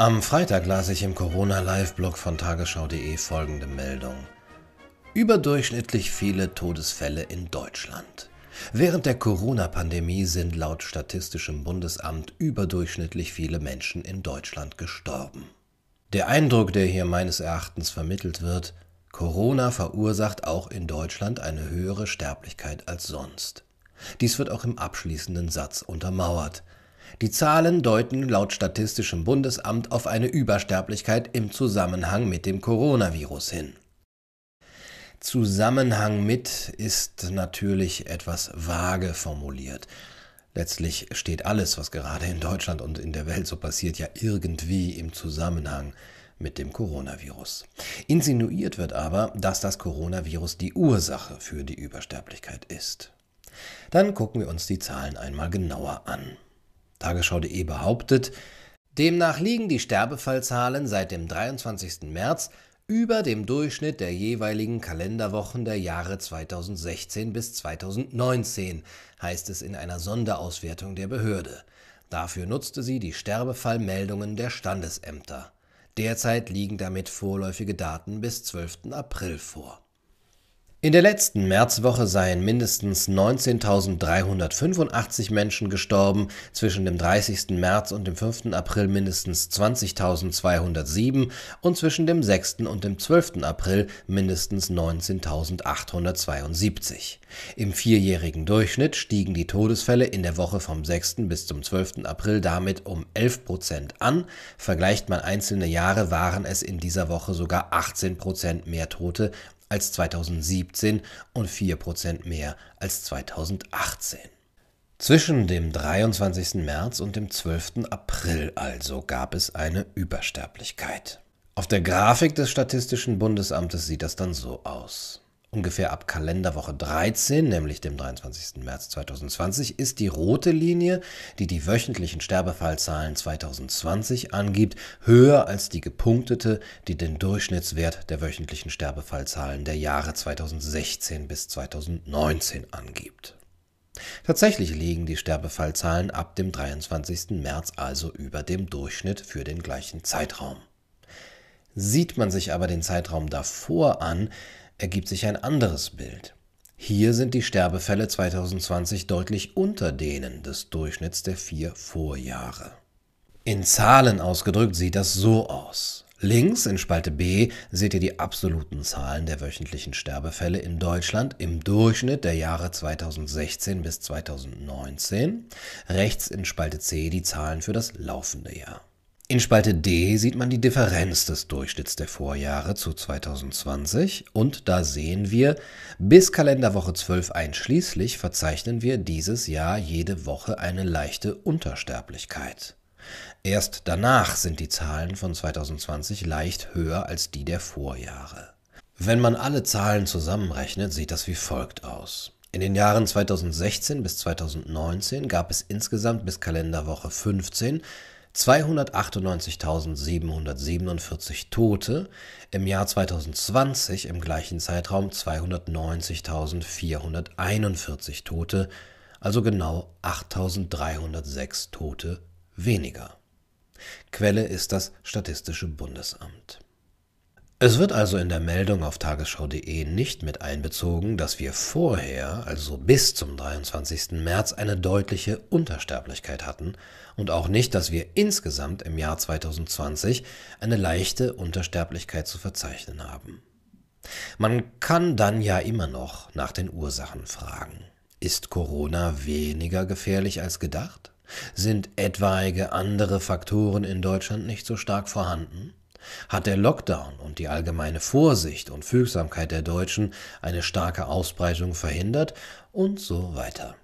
Am Freitag las ich im Corona-Live-Blog von tagesschau.de folgende Meldung. Überdurchschnittlich viele Todesfälle in Deutschland. Während der Corona-Pandemie sind laut Statistischem Bundesamt überdurchschnittlich viele Menschen in Deutschland gestorben. Der Eindruck, der hier meines Erachtens vermittelt wird, Corona verursacht auch in Deutschland eine höhere Sterblichkeit als sonst. Dies wird auch im abschließenden Satz untermauert. Die Zahlen deuten laut Statistischem Bundesamt auf eine Übersterblichkeit im Zusammenhang mit dem Coronavirus hin. Zusammenhang mit ist natürlich etwas vage formuliert. Letztlich steht alles, was gerade in Deutschland und in der Welt so passiert, ja irgendwie im Zusammenhang mit dem Coronavirus. Insinuiert wird aber, dass das Coronavirus die Ursache für die Übersterblichkeit ist. Dann gucken wir uns die Zahlen einmal genauer an. Tagesschau.de behauptet, demnach liegen die Sterbefallzahlen seit dem 23. März über dem Durchschnitt der jeweiligen Kalenderwochen der Jahre 2016 bis 2019, heißt es in einer Sonderauswertung der Behörde. Dafür nutzte sie die Sterbefallmeldungen der Standesämter. Derzeit liegen damit vorläufige Daten bis 12. April vor. In der letzten Märzwoche seien mindestens 19.385 Menschen gestorben, zwischen dem 30. März und dem 5. April mindestens 20.207 und zwischen dem 6. und dem 12. April mindestens 19.872. Im vierjährigen Durchschnitt stiegen die Todesfälle in der Woche vom 6. bis zum 12. April damit um 11 Prozent an. Vergleicht man einzelne Jahre, waren es in dieser Woche sogar 18 Prozent mehr Tote als 2017 und 4% mehr als 2018. Zwischen dem 23. März und dem 12. April also gab es eine Übersterblichkeit. Auf der Grafik des Statistischen Bundesamtes sieht das dann so aus. Ungefähr ab Kalenderwoche 13, nämlich dem 23. März 2020, ist die rote Linie, die die wöchentlichen Sterbefallzahlen 2020 angibt, höher als die gepunktete, die den Durchschnittswert der wöchentlichen Sterbefallzahlen der Jahre 2016 bis 2019 angibt. Tatsächlich liegen die Sterbefallzahlen ab dem 23. März also über dem Durchschnitt für den gleichen Zeitraum. Sieht man sich aber den Zeitraum davor an, ergibt sich ein anderes Bild. Hier sind die Sterbefälle 2020 deutlich unter denen des Durchschnitts der vier Vorjahre. In Zahlen ausgedrückt sieht das so aus. Links in Spalte B seht ihr die absoluten Zahlen der wöchentlichen Sterbefälle in Deutschland im Durchschnitt der Jahre 2016 bis 2019. Rechts in Spalte C die Zahlen für das laufende Jahr. In Spalte D sieht man die Differenz des Durchschnitts der Vorjahre zu 2020 und da sehen wir, bis Kalenderwoche 12 einschließlich verzeichnen wir dieses Jahr jede Woche eine leichte Untersterblichkeit. Erst danach sind die Zahlen von 2020 leicht höher als die der Vorjahre. Wenn man alle Zahlen zusammenrechnet, sieht das wie folgt aus. In den Jahren 2016 bis 2019 gab es insgesamt bis Kalenderwoche 15 298.747 Tote, im Jahr 2020 im gleichen Zeitraum 290.441 Tote, also genau 8.306 Tote weniger. Quelle ist das Statistische Bundesamt. Es wird also in der Meldung auf tagesschau.de nicht mit einbezogen, dass wir vorher, also bis zum 23. März, eine deutliche Untersterblichkeit hatten und auch nicht, dass wir insgesamt im Jahr 2020 eine leichte Untersterblichkeit zu verzeichnen haben. Man kann dann ja immer noch nach den Ursachen fragen. Ist Corona weniger gefährlich als gedacht? Sind etwaige andere Faktoren in Deutschland nicht so stark vorhanden? Hat der Lockdown und die allgemeine Vorsicht und Fügsamkeit der Deutschen eine starke Ausbreitung verhindert und so weiter.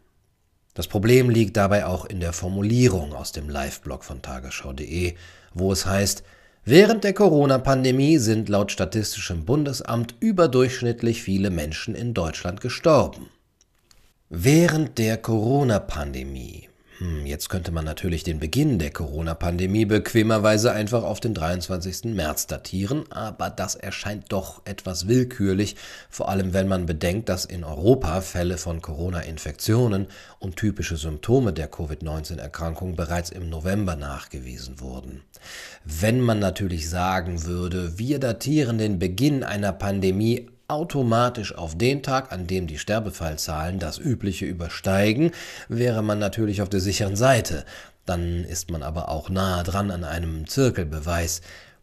Das Problem liegt dabei auch in der Formulierung aus dem Live-Blog von tagesschau.de, wo es heißt, Während der Corona-Pandemie sind laut Statistischem Bundesamt überdurchschnittlich viele Menschen in Deutschland gestorben. Während der Corona-Pandemie jetzt könnte man natürlich den Beginn der Corona-Pandemie bequemerweise einfach auf den 23. März datieren, aber das erscheint doch etwas willkürlich, vor allem wenn man bedenkt, dass in Europa Fälle von Corona-Infektionen und typische Symptome der Covid-19-Erkrankung bereits im November nachgewiesen wurden. Wenn man natürlich sagen würde, wir datieren den Beginn einer Pandemie automatisch auf den Tag, an dem die Sterbefallzahlen das übliche übersteigen, wäre man natürlich auf der sicheren Seite. Dann ist man aber auch nahe dran an einem Zirkelbeweis.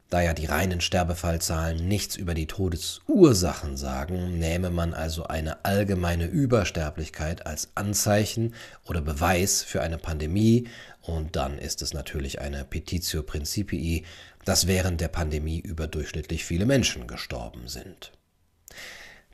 Da ja die reinen Sterbefallzahlen nichts über die Todesursachen sagen, nähme man also eine allgemeine Übersterblichkeit als Anzeichen oder Beweis für eine Pandemie, und dann ist es natürlich eine Petitio Principii, dass während der Pandemie überdurchschnittlich viele Menschen gestorben sind.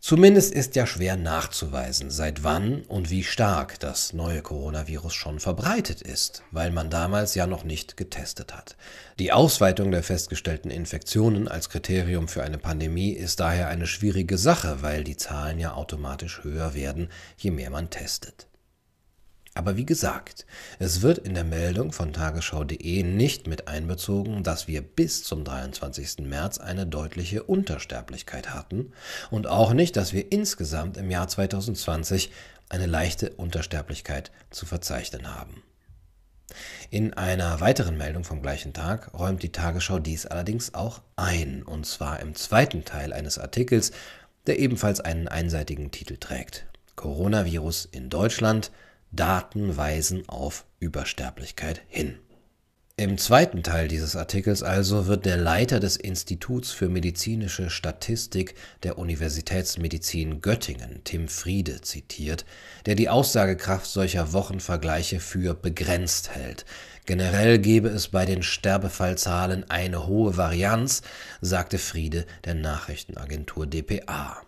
Zumindest ist ja schwer nachzuweisen, seit wann und wie stark das neue Coronavirus schon verbreitet ist, weil man damals ja noch nicht getestet hat. Die Ausweitung der festgestellten Infektionen als Kriterium für eine Pandemie ist daher eine schwierige Sache, weil die Zahlen ja automatisch höher werden, je mehr man testet. Aber wie gesagt, es wird in der Meldung von tagesschau.de nicht mit einbezogen, dass wir bis zum 23. März eine deutliche Untersterblichkeit hatten und auch nicht, dass wir insgesamt im Jahr 2020 eine leichte Untersterblichkeit zu verzeichnen haben. In einer weiteren Meldung vom gleichen Tag räumt die Tagesschau dies allerdings auch ein, und zwar im zweiten Teil eines Artikels, der ebenfalls einen einseitigen Titel trägt. Coronavirus in Deutschland – Daten weisen auf Übersterblichkeit hin. Im zweiten Teil dieses Artikels also wird der Leiter des Instituts für medizinische Statistik der Universitätsmedizin Göttingen, Tim Friede, zitiert, der die Aussagekraft solcher Wochenvergleiche für begrenzt hält. Generell gebe es bei den Sterbefallzahlen eine hohe Varianz, sagte Friede der Nachrichtenagentur dpa.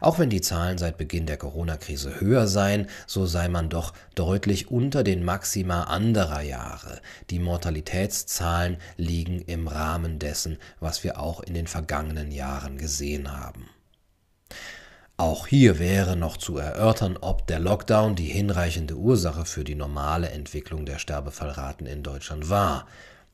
Auch wenn die Zahlen seit Beginn der Corona-Krise höher seien, so sei man doch deutlich unter den Maxima anderer Jahre. Die Mortalitätszahlen liegen im Rahmen dessen, was wir auch in den vergangenen Jahren gesehen haben. Auch hier wäre noch zu erörtern, ob der Lockdown die hinreichende Ursache für die normale Entwicklung der Sterbefallraten in Deutschland war.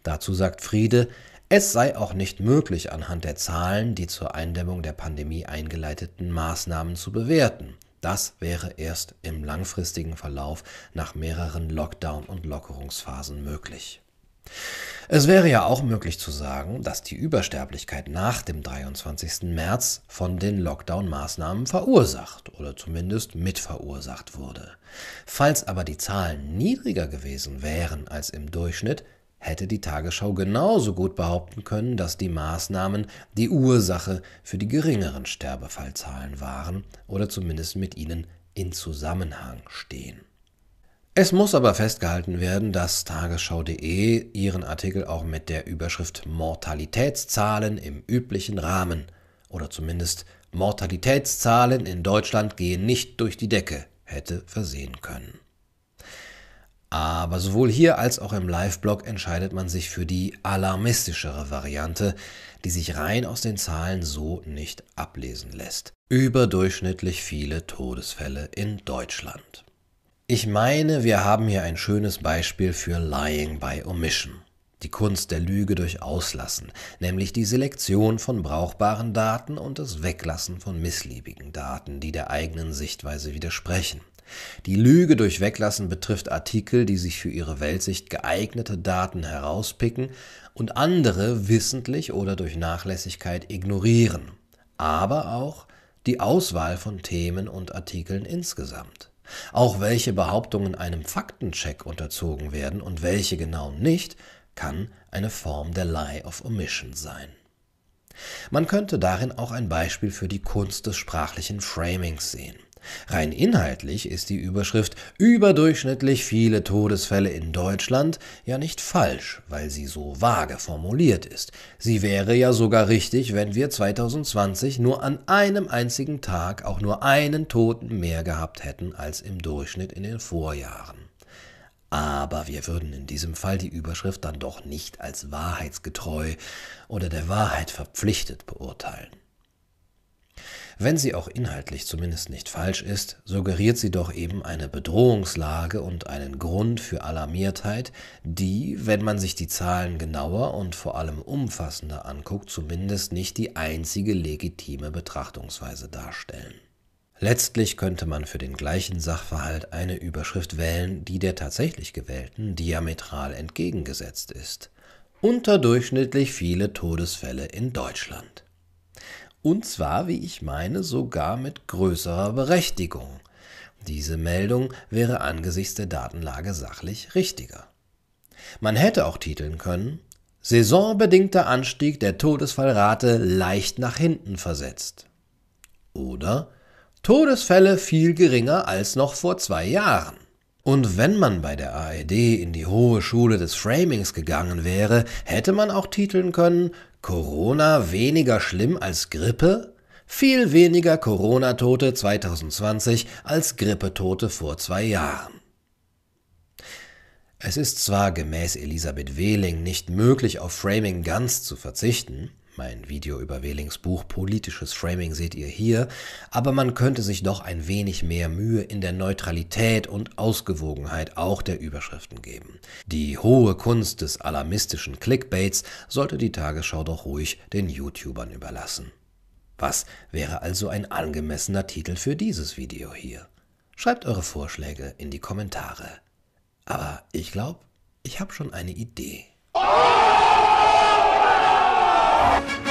Dazu sagt Friede, es sei auch nicht möglich, anhand der Zahlen die zur Eindämmung der Pandemie eingeleiteten Maßnahmen zu bewerten. Das wäre erst im langfristigen Verlauf nach mehreren Lockdown- und Lockerungsphasen möglich. Es wäre ja auch möglich zu sagen, dass die Übersterblichkeit nach dem 23. März von den Lockdown-Maßnahmen verursacht oder zumindest mitverursacht wurde. Falls aber die Zahlen niedriger gewesen wären als im Durchschnitt, hätte die Tagesschau genauso gut behaupten können, dass die Maßnahmen die Ursache für die geringeren Sterbefallzahlen waren oder zumindest mit ihnen in Zusammenhang stehen. Es muss aber festgehalten werden, dass tagesschau.de ihren Artikel auch mit der Überschrift Mortalitätszahlen im üblichen Rahmen oder zumindest Mortalitätszahlen in Deutschland gehen nicht durch die Decke hätte versehen können. Aber sowohl hier als auch im Live-Blog entscheidet man sich für die alarmistischere Variante, die sich rein aus den Zahlen so nicht ablesen lässt. Überdurchschnittlich viele Todesfälle in Deutschland. Ich meine, wir haben hier ein schönes Beispiel für Lying by Omission. Die Kunst der Lüge durch Auslassen, nämlich die Selektion von brauchbaren Daten und das Weglassen von missliebigen Daten, die der eigenen Sichtweise widersprechen. Die Lüge durch Weglassen betrifft Artikel, die sich für ihre Weltsicht geeignete Daten herauspicken und andere wissentlich oder durch Nachlässigkeit ignorieren, aber auch die Auswahl von Themen und Artikeln insgesamt. Auch welche Behauptungen einem Faktencheck unterzogen werden und welche genau nicht, kann eine Form der Lie of Omission sein. Man könnte darin auch ein Beispiel für die Kunst des sprachlichen Framings sehen. Rein inhaltlich ist die Überschrift überdurchschnittlich viele Todesfälle in Deutschland ja nicht falsch, weil sie so vage formuliert ist. Sie wäre ja sogar richtig, wenn wir 2020 nur an einem einzigen Tag auch nur einen Toten mehr gehabt hätten als im Durchschnitt in den Vorjahren. Aber wir würden in diesem Fall die Überschrift dann doch nicht als wahrheitsgetreu oder der Wahrheit verpflichtet beurteilen. Wenn sie auch inhaltlich zumindest nicht falsch ist, suggeriert sie doch eben eine Bedrohungslage und einen Grund für Alarmiertheit, die, wenn man sich die Zahlen genauer und vor allem umfassender anguckt, zumindest nicht die einzige legitime Betrachtungsweise darstellen. Letztlich könnte man für den gleichen Sachverhalt eine Überschrift wählen, die der tatsächlich gewählten diametral entgegengesetzt ist. Unterdurchschnittlich viele Todesfälle in Deutschland. Und zwar, wie ich meine, sogar mit größerer Berechtigung. Diese Meldung wäre angesichts der Datenlage sachlich richtiger. Man hätte auch titeln können Saisonbedingter Anstieg der Todesfallrate leicht nach hinten versetzt. Oder Todesfälle viel geringer als noch vor zwei Jahren. Und wenn man bei der ARD in die hohe Schule des Framings gegangen wäre, hätte man auch titeln können Corona weniger schlimm als Grippe? Viel weniger Corona-Tote 2020 als Grippetote vor zwei Jahren. Es ist zwar gemäß Elisabeth Wehling nicht möglich, auf Framing ganz zu verzichten, mein Video über Wehlings Buch Politisches Framing seht ihr hier, aber man könnte sich doch ein wenig mehr Mühe in der Neutralität und Ausgewogenheit auch der Überschriften geben. Die hohe Kunst des alarmistischen Clickbaits sollte die Tagesschau doch ruhig den YouTubern überlassen. Was wäre also ein angemessener Titel für dieses Video hier? Schreibt eure Vorschläge in die Kommentare. Aber ich glaube, ich habe schon eine Idee. Thank Wow.